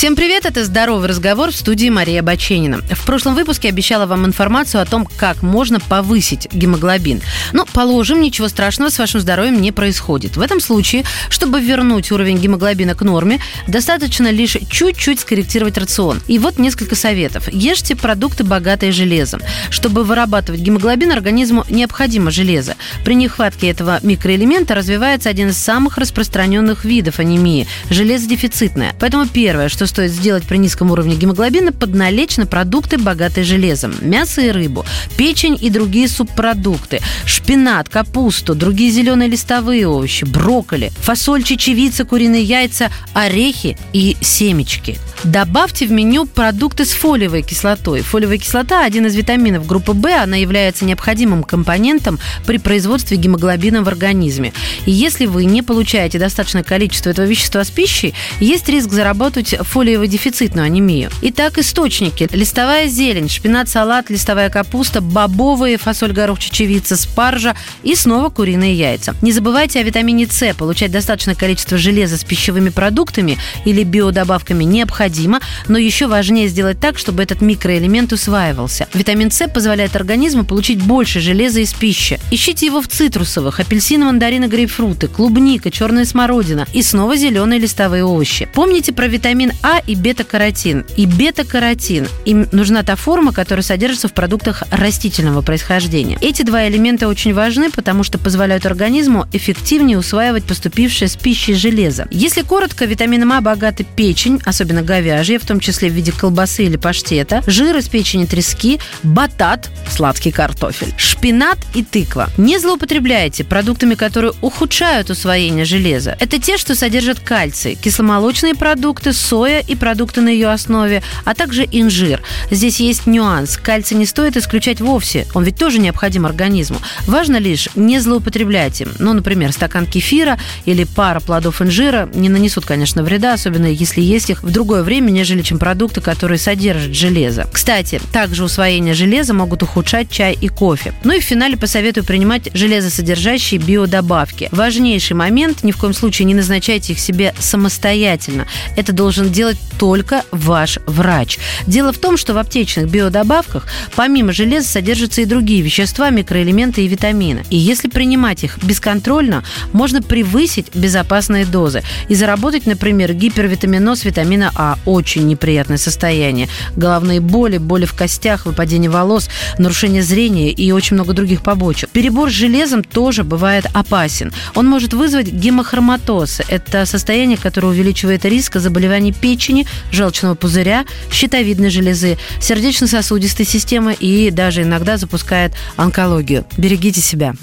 Всем привет, это «Здоровый разговор» в студии Мария Баченина. В прошлом выпуске обещала вам информацию о том, как можно повысить гемоглобин. Но, положим, ничего страшного с вашим здоровьем не происходит. В этом случае, чтобы вернуть уровень гемоглобина к норме, достаточно лишь чуть-чуть скорректировать рацион. И вот несколько советов. Ешьте продукты, богатые железом. Чтобы вырабатывать гемоглобин, организму необходимо железо. При нехватке этого микроэлемента развивается один из самых распространенных видов анемии – железодефицитная. Поэтому первое, что стоит сделать при низком уровне гемоглобина, подналечь на продукты, богатые железом. Мясо и рыбу, печень и другие субпродукты, шпинат, капусту, другие зеленые листовые овощи, брокколи, фасоль, чечевица, куриные яйца, орехи и семечки. Добавьте в меню продукты с фолиевой кислотой. Фолиевая кислота – один из витаминов группы В. Она является необходимым компонентом при производстве гемоглобина в организме. И если вы не получаете достаточное количество этого вещества с пищей, есть риск заработать фолиево-дефицитную анемию. Итак, источники. Листовая зелень, шпинат, салат, листовая капуста, бобовые, фасоль, горох, чечевица, спаржа и снова куриные яйца. Не забывайте о витамине С. Получать достаточное количество железа с пищевыми продуктами или биодобавками необходимо но еще важнее сделать так, чтобы этот микроэлемент усваивался. Витамин С позволяет организму получить больше железа из пищи. Ищите его в цитрусовых, апельсины, мандарины, грейпфруты, клубника, черная смородина и снова зеленые листовые овощи. Помните про витамин А и бета-каротин. И бета-каротин. Им нужна та форма, которая содержится в продуктах растительного происхождения. Эти два элемента очень важны, потому что позволяют организму эффективнее усваивать поступившее с пищей железо. Если коротко, витамином А богаты печень, особенно говяжье, в том числе в виде колбасы или паштета, жир из печени трески, батат, сладкий картофель, шпинат и тыква. Не злоупотребляйте продуктами, которые ухудшают усвоение железа. Это те, что содержат кальций, кисломолочные продукты, соя и продукты на ее основе, а также инжир. Здесь есть нюанс. Кальций не стоит исключать вовсе. Он ведь тоже необходим организму. Важно лишь не злоупотреблять им. Ну, например, стакан кефира или пара плодов инжира не нанесут, конечно, вреда, особенно если есть их в другое время нежели чем продукты, которые содержат железо. Кстати, также усвоение железа могут ухудшать чай и кофе. Ну и в финале посоветую принимать железосодержащие биодобавки. Важнейший момент, ни в коем случае не назначайте их себе самостоятельно. Это должен делать только ваш врач. Дело в том, что в аптечных биодобавках помимо железа содержатся и другие вещества, микроэлементы и витамины. И если принимать их бесконтрольно, можно превысить безопасные дозы и заработать, например, гипервитаминоз витамина А, очень неприятное состояние. Головные боли, боли в костях, выпадение волос, нарушение зрения и очень много других побочек. Перебор с железом тоже бывает опасен. Он может вызвать гемохроматоз. Это состояние, которое увеличивает риск заболеваний печени, желчного пузыря, щитовидной железы, сердечно-сосудистой системы и даже иногда запускает онкологию. Берегите себя.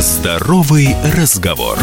Здоровый разговор.